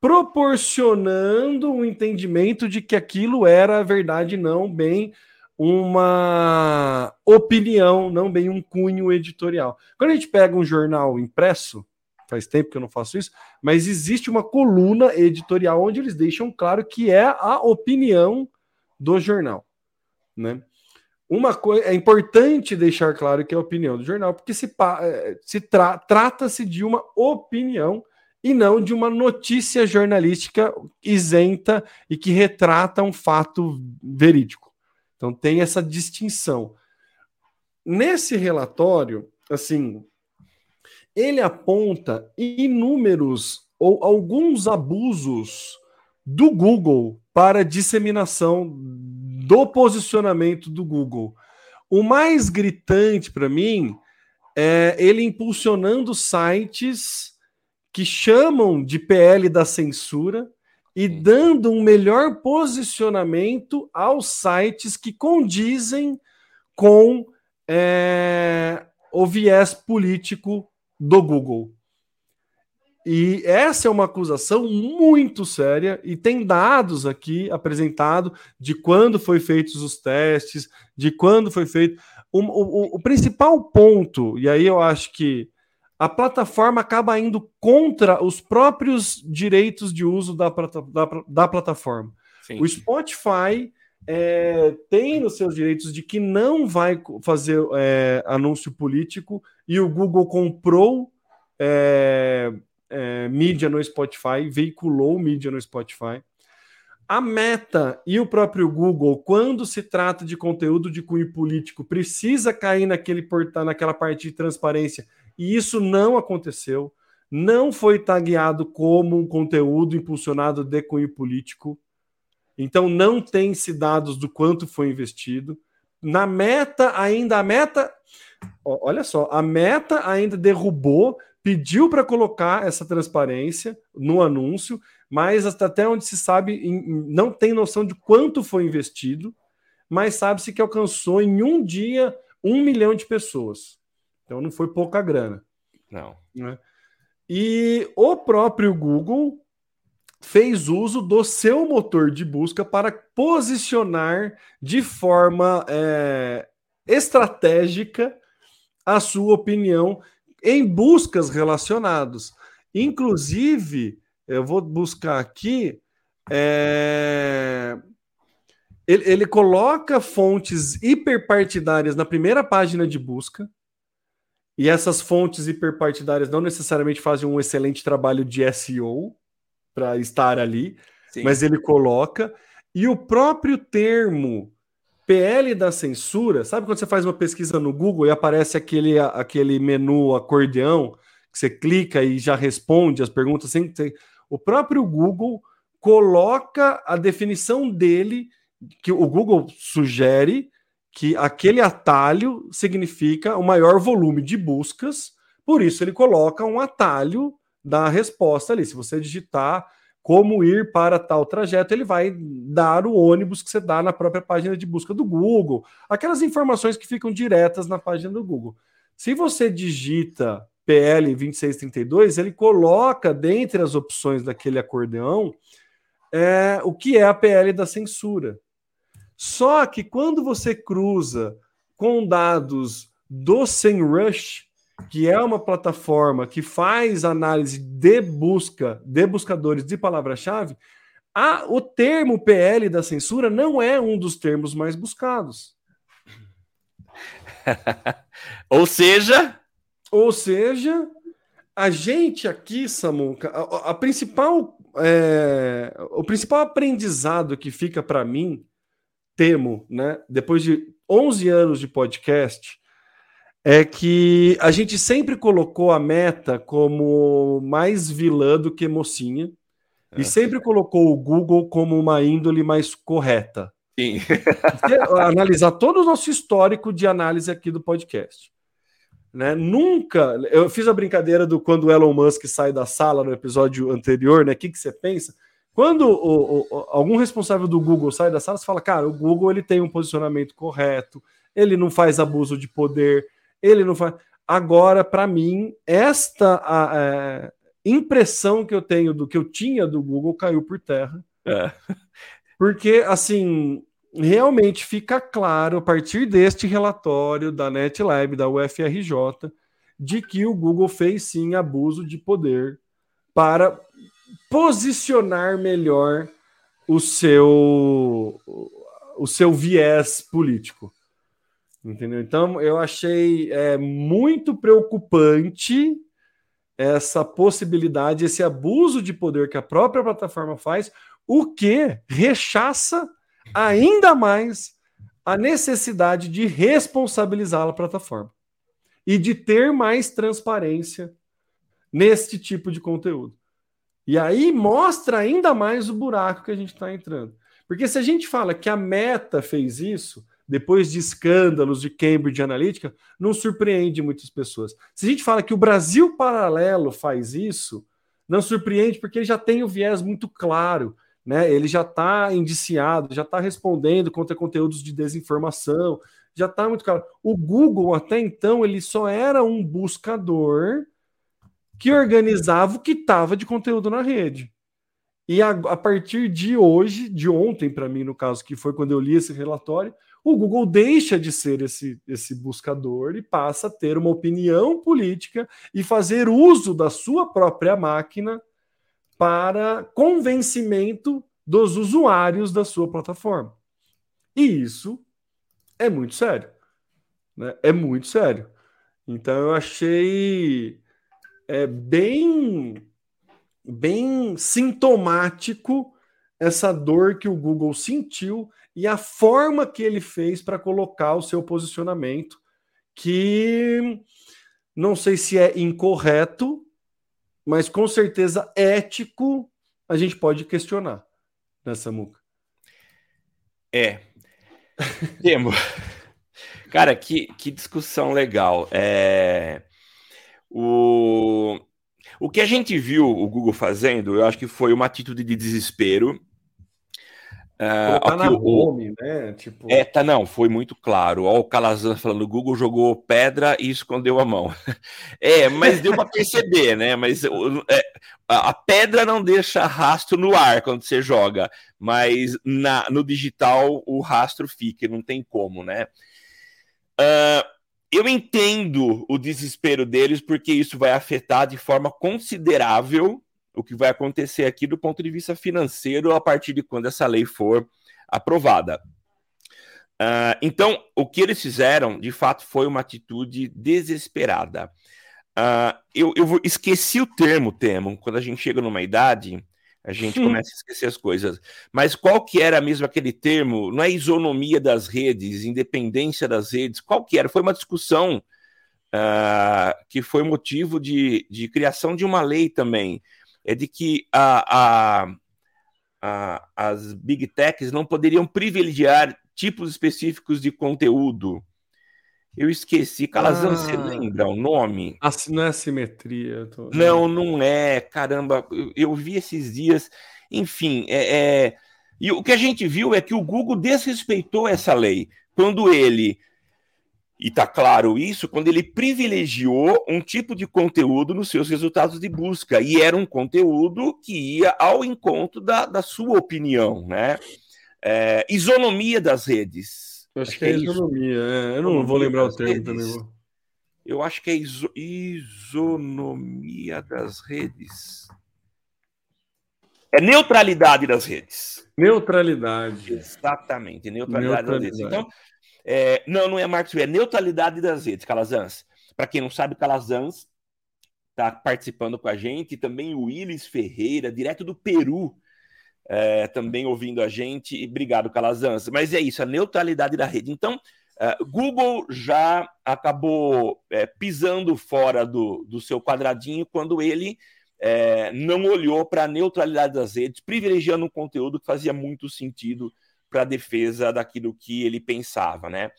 S3: proporcionando um entendimento de que aquilo era a verdade, não bem uma opinião, não bem um cunho editorial. Quando a gente pega um jornal impresso, faz tempo que eu não faço isso, mas existe uma coluna editorial onde eles deixam claro que é a opinião do jornal, né? uma coisa é importante deixar claro que é a opinião do jornal, porque se, é, se tra trata-se de uma opinião e não de uma notícia jornalística isenta e que retrata um fato verídico. Então tem essa distinção. Nesse relatório, assim, ele aponta inúmeros ou alguns abusos do Google para disseminação do posicionamento do Google. O mais gritante para mim é ele impulsionando sites que chamam de PL da censura e dando um melhor posicionamento aos sites que condizem com é, o viés político do Google. E essa é uma acusação muito séria e tem dados aqui apresentados de quando foi feitos os testes, de quando foi feito. O, o, o, principal ponto, e aí eu acho que a plataforma acaba indo contra os próprios direitos de uso da, da, da plataforma. Sim. O Spotify é, tem nos seus direitos de que não vai fazer é, anúncio político e o Google comprou. É, é, mídia no Spotify, veiculou mídia no Spotify. A Meta e o próprio Google, quando se trata de conteúdo de cunho político, precisa cair naquele portal, naquela parte de transparência, e isso não aconteceu. Não foi tagueado como um conteúdo impulsionado de cunho político. Então não tem-se dados do quanto foi investido. Na Meta, ainda a Meta, olha só, a Meta ainda derrubou pediu para colocar essa transparência no anúncio, mas até onde se sabe, não tem noção de quanto foi investido, mas sabe-se que alcançou em um dia um milhão de pessoas. Então não foi pouca grana.
S2: Não.
S3: Né? E o próprio Google fez uso do seu motor de busca para posicionar de forma é, estratégica a sua opinião em buscas relacionados. Inclusive, eu vou buscar aqui. É... Ele, ele, coloca fontes hiperpartidárias na primeira página de busca. E essas fontes hiperpartidárias não necessariamente fazem um excelente trabalho de SEO para estar ali, Sim. mas ele coloca. E o próprio termo PL da censura, sabe quando você faz uma pesquisa no Google e aparece aquele, aquele menu acordeão que você clica e já responde as perguntas sem. O próprio Google coloca a definição dele, que o Google sugere que aquele atalho significa o maior volume de buscas, por isso ele coloca um atalho da resposta ali. Se você digitar como ir para tal trajeto, ele vai dar o ônibus que você dá na própria página de busca do Google, aquelas informações que ficam diretas na página do Google. Se você digita PL 2632, ele coloca dentre as opções daquele acordeão é, o que é a PL da censura. Só que quando você cruza com dados do SEMrush, que é uma plataforma que faz análise de busca, de buscadores de palavra-chave, o termo PL da censura não é um dos termos mais buscados.
S2: ou seja.
S3: Ou seja, a gente aqui, Samuca, a, a principal. É, o principal aprendizado que fica para mim, temo, né, depois de 11 anos de podcast, é que a gente sempre colocou a meta como mais vilã do que mocinha. É. E sempre colocou o Google como uma índole mais correta.
S2: Sim.
S3: analisar todo o nosso histórico de análise aqui do podcast. Né? Nunca. Eu fiz a brincadeira do quando o Elon Musk sai da sala no episódio anterior, né? O que, que você pensa? Quando o, o, algum responsável do Google sai da sala, você fala, cara, o Google ele tem um posicionamento correto, ele não faz abuso de poder, ele não faz. Agora, para mim, esta a, a, é, impressão que eu tenho do que eu tinha do Google caiu por terra. É. Porque, assim, realmente fica claro a partir deste relatório da NetLab, da UFRJ, de que o Google fez sim abuso de poder para posicionar melhor o seu o seu viés político. Entendeu? Então, eu achei é, muito preocupante essa possibilidade, esse abuso de poder que a própria plataforma faz, o que rechaça ainda mais a necessidade de responsabilizar a plataforma e de ter mais transparência neste tipo de conteúdo. E aí mostra ainda mais o buraco que a gente está entrando. Porque se a gente fala que a Meta fez isso, depois de escândalos de Cambridge Analytica, não surpreende muitas pessoas. Se a gente fala que o Brasil Paralelo faz isso, não surpreende porque já tem o viés muito claro, né? Ele já está indiciado, já está respondendo contra conteúdos de desinformação, já está muito claro. O Google até então ele só era um buscador que organizava o que estava de conteúdo na rede. E a, a partir de hoje, de ontem para mim no caso, que foi quando eu li esse relatório, o Google deixa de ser esse, esse buscador e passa a ter uma opinião política e fazer uso da sua própria máquina para convencimento dos usuários da sua plataforma. E isso é muito sério. Né? É muito sério. Então eu achei é, bem, bem sintomático essa dor que o Google sentiu e a forma que ele fez para colocar o seu posicionamento, que não sei se é incorreto, mas com certeza ético a gente pode questionar nessa muca.
S2: É. Temo. Cara, que, que discussão legal. É... O... o que a gente viu o Google fazendo, eu acho que foi uma atitude de desespero
S3: Uh, tá na home, né? Tipo...
S2: É, tá, não, foi muito claro. Ó, o Calazan falando, o Google jogou pedra e escondeu a mão. é, mas deu para perceber, né? Mas é, a pedra não deixa rastro no ar quando você joga, mas na, no digital o rastro fica, não tem como, né? Uh, eu entendo o desespero deles, porque isso vai afetar de forma considerável o que vai acontecer aqui do ponto de vista financeiro a partir de quando essa lei for aprovada. Uh, então, o que eles fizeram, de fato, foi uma atitude desesperada. Uh, eu, eu esqueci o termo, Temo, quando a gente chega numa idade, a gente começa a esquecer as coisas. Mas qual que era mesmo aquele termo? Não é isonomia das redes, independência das redes, qual que era? Foi uma discussão uh, que foi motivo de, de criação de uma lei também, é de que a, a, a, as big techs não poderiam privilegiar tipos específicos de conteúdo. Eu esqueci. Calazão, ah, você lembra o nome?
S3: Não é assimetria. Tô...
S2: Não, não é. Caramba, eu, eu vi esses dias. Enfim, é, é, e o que a gente viu é que o Google desrespeitou essa lei quando ele e está claro isso quando ele privilegiou um tipo de conteúdo nos seus resultados de busca, e era um conteúdo que ia ao encontro da, da sua opinião, né? É, isonomia das redes.
S3: Eu acho, acho que, é, é isonomia, é. eu não isonomia vou lembrar o termo redes. também.
S2: Eu acho que é iso, isonomia das redes. É neutralidade das redes.
S3: Neutralidade.
S2: Exatamente, neutralidade, neutralidade. das redes. Então, é, não, não é Marx é neutralidade das redes, Calazans. Para quem não sabe, Calazans está participando com a gente, também o Willis Ferreira, direto do Peru, é, também ouvindo a gente. E obrigado, Calazans. Mas é isso, a neutralidade da rede. Então, uh, Google já acabou é, pisando fora do, do seu quadradinho quando ele é, não olhou para a neutralidade das redes, privilegiando um conteúdo que fazia muito sentido para a defesa daquilo que ele pensava, né?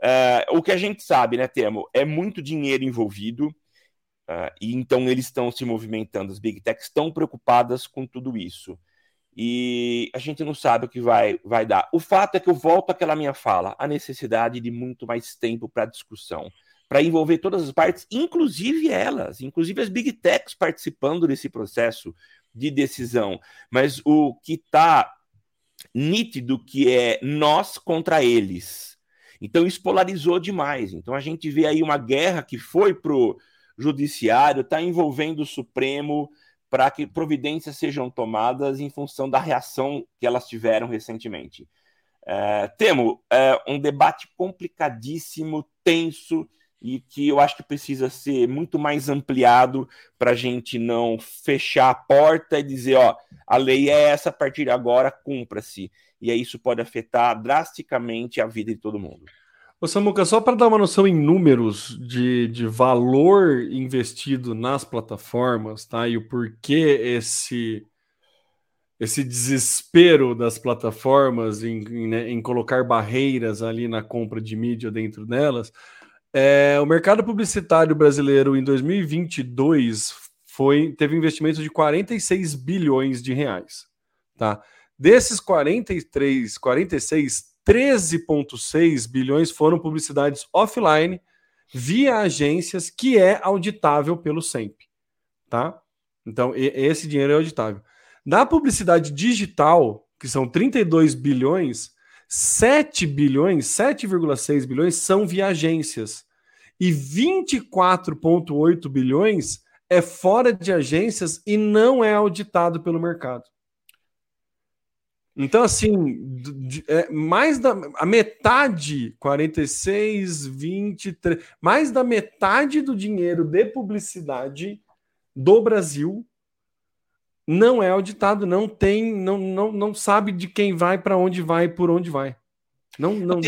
S2: Uh, o que a gente sabe, né, Temo, é muito dinheiro envolvido, uh, e então eles estão se movimentando, as big techs estão preocupadas com tudo isso. E a gente não sabe o que vai, vai dar. O fato é que eu volto àquela minha fala, a necessidade de muito mais tempo para discussão, para envolver todas as partes, inclusive elas, inclusive as big techs participando desse processo de decisão. Mas o que está nítido que é nós contra eles. Então isso polarizou demais. Então a gente vê aí uma guerra que foi pro judiciário, está envolvendo o Supremo para que providências sejam tomadas em função da reação que elas tiveram recentemente. É, Temo, é um debate complicadíssimo, tenso, e que eu acho que precisa ser muito mais ampliado para a gente não fechar a porta e dizer, ó, a lei é essa, a partir de agora, cumpra-se. E aí isso pode afetar drasticamente a vida de todo mundo.
S3: Ô Samuca, só para dar uma noção em números de, de valor investido nas plataformas, tá? E o porquê esse esse desespero das plataformas em, em, né, em colocar barreiras ali na compra de mídia dentro delas. É, o mercado publicitário brasileiro em 2022 foi, teve investimento de 46 bilhões de reais. Tá? Desses 43, 46, 13,6 bilhões foram publicidades offline via agências que é auditável pelo SEMP, tá? Então, esse dinheiro é auditável. Na publicidade digital, que são 32 bilhões, 7 bilhões, 7,6 bilhões são via agências. E 24,8 bilhões é fora de agências e não é auditado pelo mercado. Então, assim, é, mais da a metade, 46, 23, mais da metade do dinheiro de publicidade do Brasil não é auditado, não tem, não, não, não sabe de quem vai, para onde vai, por onde vai. Não, não.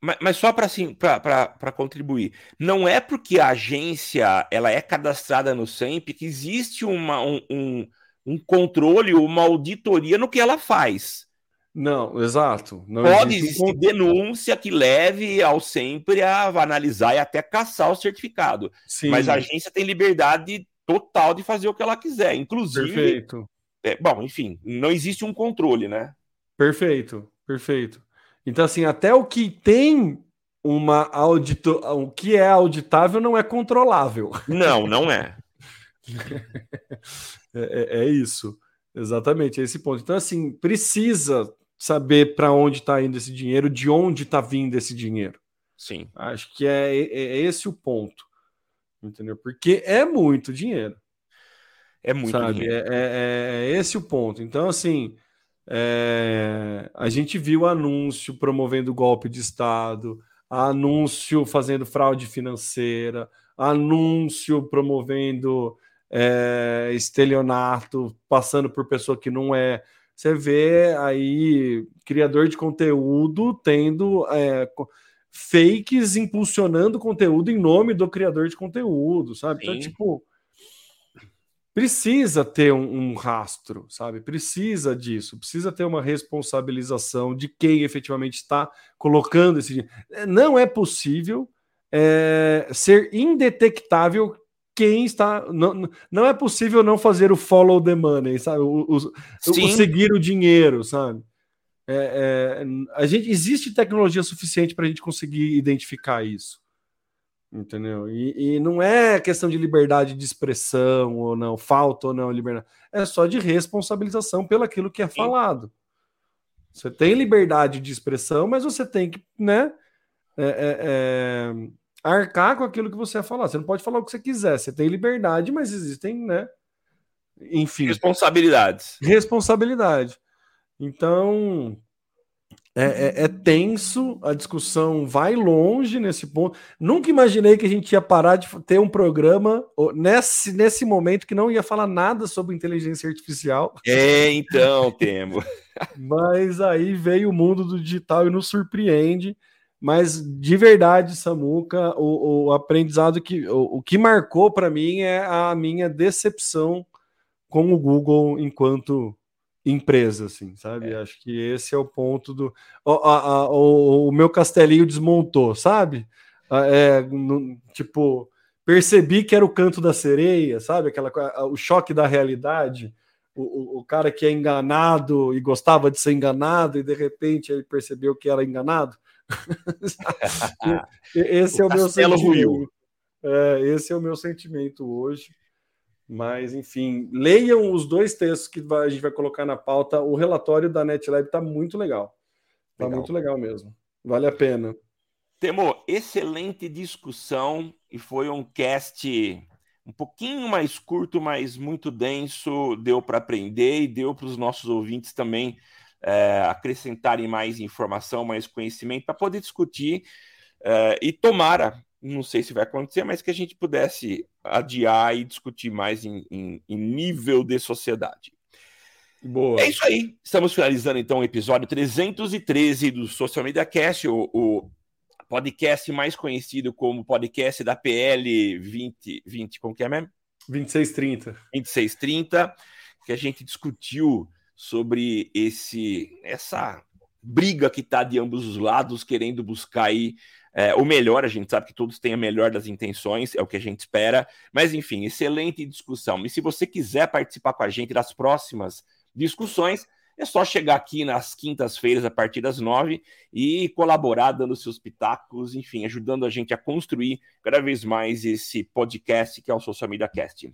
S2: Mas, mas só para assim, para contribuir, não é porque a agência ela é cadastrada no SEMP que existe uma, um, um um controle, uma auditoria no que ela faz.
S3: Não, exato. Não
S2: Pode existir um... denúncia que leve ao sempre a analisar e até caçar o certificado. Sim. Mas a agência tem liberdade total de fazer o que ela quiser. Inclusive.
S3: Perfeito.
S2: É, bom, enfim, não existe um controle, né?
S3: Perfeito, perfeito. Então, assim, até o que tem uma audito... o que é auditável não é controlável.
S2: Não, não é.
S3: É, é, é, isso. Exatamente, é esse ponto. Então, assim, precisa saber para onde está indo esse dinheiro, de onde está vindo esse dinheiro.
S2: Sim.
S3: Acho que é, é, é, esse o ponto. Entendeu? Porque é muito dinheiro.
S2: É muito sabe?
S3: dinheiro. É, é, esse o ponto. Então, assim, é, a gente viu anúncio promovendo golpe de Estado, anúncio fazendo fraude financeira, anúncio promovendo é, estelionato, passando por pessoa que não é. Você vê aí criador de conteúdo tendo é, fakes impulsionando conteúdo em nome do criador de conteúdo, sabe? Então, Sim. Então, tipo, precisa ter um, um, rastro, sabe? Precisa disso, precisa ter uma responsabilização de quem efetivamente está colocando esse dinheiro. Não é possível é, ser indetectável quem está. Não, não é possível não fazer o follow the money, sabe? O, o, o seguir o dinheiro, sabe? É, é, a gente existe tecnologia suficiente para a gente conseguir identificar isso, entendeu? E, e, não é questão de liberdade de expressão ou não, falta ou não liberdade, é só de responsabilização pelo aquilo que é Sim. falado. Você tem liberdade de expressão, mas você tem que, né? É, é, é arcar com aquilo que você vai falar. Você não pode falar o que você quiser. Você tem liberdade, mas existem, né? Enfim.
S2: Responsabilidades.
S3: Responsabilidade. Então. É, é, é, tenso, a discussão vai longe nesse ponto. Nunca imaginei que a gente ia parar de ter um programa nesse, nesse momento que não ia falar nada sobre inteligência artificial.
S2: É, então, temo.
S3: Mas aí veio o mundo do digital e nos surpreende. Mas de verdade, Samuca, o, o aprendizado que o, o que marcou para mim é a minha decepção com o Google enquanto empresa, assim, sabe? É. Acho que esse é o ponto do. O, a, a, o, o meu castelinho desmontou, sabe? É, no, tipo, percebi que era o canto da sereia, sabe? Aquela, o choque da realidade. O, o, o, cara que é enganado e gostava de ser enganado, e de repente ele percebeu que era enganado. esse o é o meu sentimento. É, esse é o meu sentimento hoje. Mas, enfim, leiam os dois textos que a gente vai colocar na pauta. O relatório da NetLab está muito legal. Está muito legal mesmo. Vale a pena.
S2: Temo, excelente discussão e foi um cast um pouquinho mais curto, mas muito denso. Deu para aprender e deu para os nossos ouvintes também é, acrescentarem mais informação, mais conhecimento, para poder discutir é, e tomara, não sei se vai acontecer, mas que a gente pudesse adiar e discutir mais em, em, em nível de sociedade. Boa. É isso aí. Estamos finalizando então o episódio 313 do Social Media Cast, o, o podcast mais conhecido como podcast da PL 20, 20 como que é mesmo?
S3: 2630.
S2: 2630, que a gente discutiu sobre esse essa briga que está de ambos os lados, querendo buscar aí é, o melhor. A gente sabe que todos têm a melhor das intenções, é o que a gente espera. Mas, enfim, excelente discussão. E se você quiser participar com a gente das próximas discussões, é só chegar aqui nas quintas-feiras, a partir das nove, e colaborar, dando seus pitacos, enfim, ajudando a gente a construir cada vez mais esse podcast que é o Social Media Cast.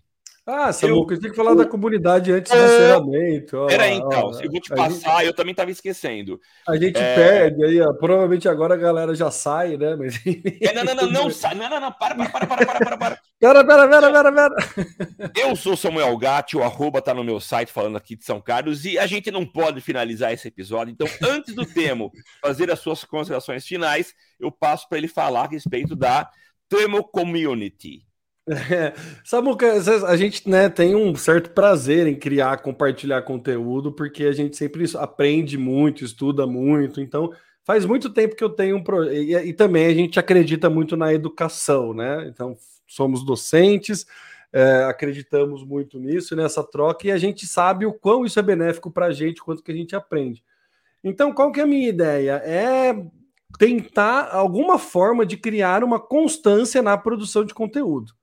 S3: Ah, Samuca, eu tinha que falar da comunidade antes do encerramento.
S2: Peraí, então, ó, eu vou te passar, gente, eu também estava esquecendo.
S3: A gente é... perde aí, ó, provavelmente agora a galera já sai, né? Mas...
S2: É, não, não, não, não sai, não, não, não, para, para, para, para, para, para, para.
S3: Pera, pera, pera, pera, pera.
S2: Eu sou Samuel Gatti, o arroba tá no meu site falando aqui de São Carlos, e a gente não pode finalizar esse episódio, então antes do Temo fazer as suas considerações finais, eu passo para ele falar a respeito da Temo Community.
S3: É, Samuca, a gente né, tem um certo prazer em criar, compartilhar conteúdo, porque a gente sempre aprende muito, estuda muito. Então, faz muito tempo que eu tenho um pro... e, e também a gente acredita muito na educação, né? Então, somos docentes, é, acreditamos muito nisso, nessa troca, e a gente sabe o quão isso é benéfico para a gente, quanto que a gente aprende. Então, qual que é a minha ideia? É tentar alguma forma de criar uma constância na produção de conteúdo.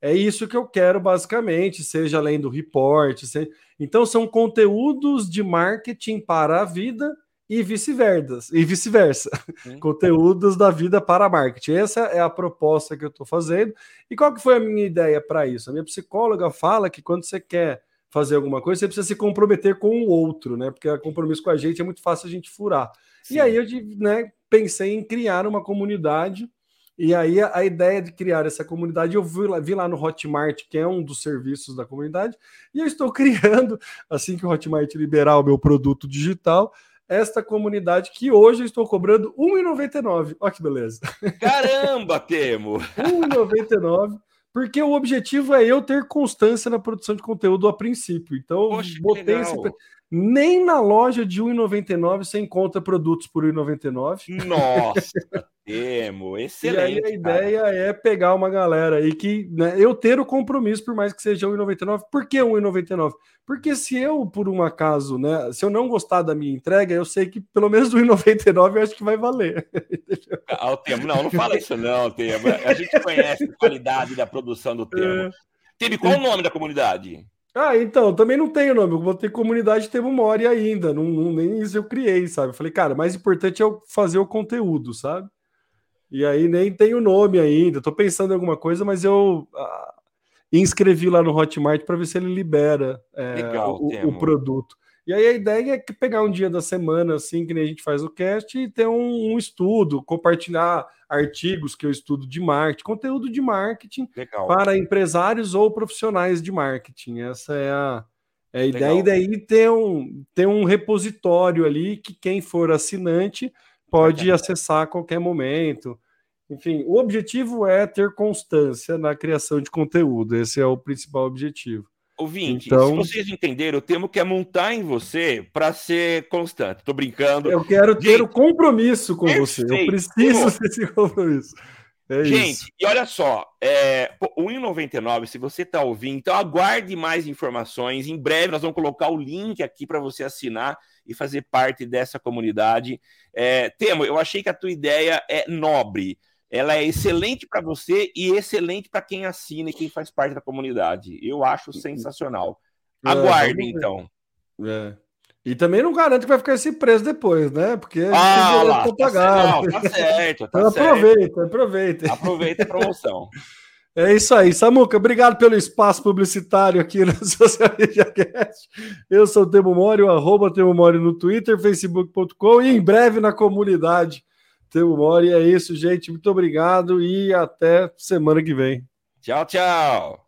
S3: É isso que eu quero, basicamente, seja além do report. Seja... Então, são conteúdos de marketing para a vida e vice-versa. E vice-versa. conteúdos da vida para marketing. Essa é a proposta que eu estou fazendo. E qual que foi a minha ideia para isso? A minha psicóloga fala que quando você quer fazer alguma coisa, você precisa se comprometer com o outro, né? Porque o compromisso com a gente é muito fácil a gente furar. Sim. E aí eu né, pensei em criar uma comunidade e aí a, a, ideia de criar essa comunidade, eu vi lá, vi lá, no Hotmart, que é um dos serviços da comunidade, e eu estou criando, assim que o Hotmart liberar o meu produto digital, esta comunidade que hoje eu estou cobrando R$1,99. Olha que beleza.
S2: Caramba, Temo!
S3: R$1,99. Porque o objetivo é eu ter constância na produção de conteúdo a princípio. Então, Poxa, botei esse. Nem na loja de R$1,99 você encontra produtos por
S2: R$1,99. Nossa, temo, excelente.
S3: E aí a ideia é pegar uma galera aí que né, eu ter o compromisso, por mais que seja R$1,99. Por que R$1,99? Porque se eu, por um acaso, né, se eu não gostar da minha entrega, eu sei que pelo menos R$1,99 eu acho que vai valer.
S2: Ah, o Temo, não, não fala isso não, Temo. A gente conhece a qualidade da produção do Temo. É. Teve qual o nome da comunidade?
S3: Ah, então, também não tenho nome. Eu vou ter comunidade Temo Mori ainda. Não, não, nem isso eu criei, sabe? Eu falei, cara, mais importante é eu fazer o conteúdo, sabe? E aí nem tenho nome ainda. Tô pensando em alguma coisa, mas eu ah, inscrevi lá no Hotmart para ver se ele libera é, Legal, o, o, produto. E aí a ideia é pegar um dia da semana, assim, que nem a gente faz o cast, e ter um, um estudo, compartilhar artigos que eu estudo de marketing, conteúdo de marketing Legal. para empresários ou profissionais de marketing. Essa é a, é a ideia. E daí ter um, ter um repositório ali que quem for assinante pode Legal. acessar a qualquer momento. Enfim, o objetivo é ter constância na criação de conteúdo. Esse é o principal objetivo.
S2: Ouvinte, então... se vocês entenderam, o termo que é montar em você para ser constante. Tô brincando.
S3: Eu quero Gente, ter o compromisso com você. Eu preciso desse compromisso.
S2: É Gente, isso. e olha só, é, o 1,99, se você está ouvindo, então aguarde mais informações. Em breve nós vamos colocar o link aqui para você assinar e fazer parte dessa comunidade. É, Temo, eu achei que a tua ideia é nobre ela é excelente para você e excelente para quem assina e quem faz parte da comunidade. Eu acho sensacional. É, Aguarde, é, então.
S3: É. E também não garanto que vai ficar esse preço depois, né? Porque
S2: ah, lá, tá pagar. Não, tá certo, tá então
S3: certo. Aproveita, aproveita.
S2: Aproveita a promoção.
S3: É isso aí, Samuca. Obrigado pelo espaço publicitário aqui no Social Media Cast. Eu sou o Temo Mori, o arroba Temo Mori no Twitter, facebook.com e em breve na comunidade Temo Mori. É isso, gente. Muito obrigado e até semana que vem.
S2: Tchau, tchau.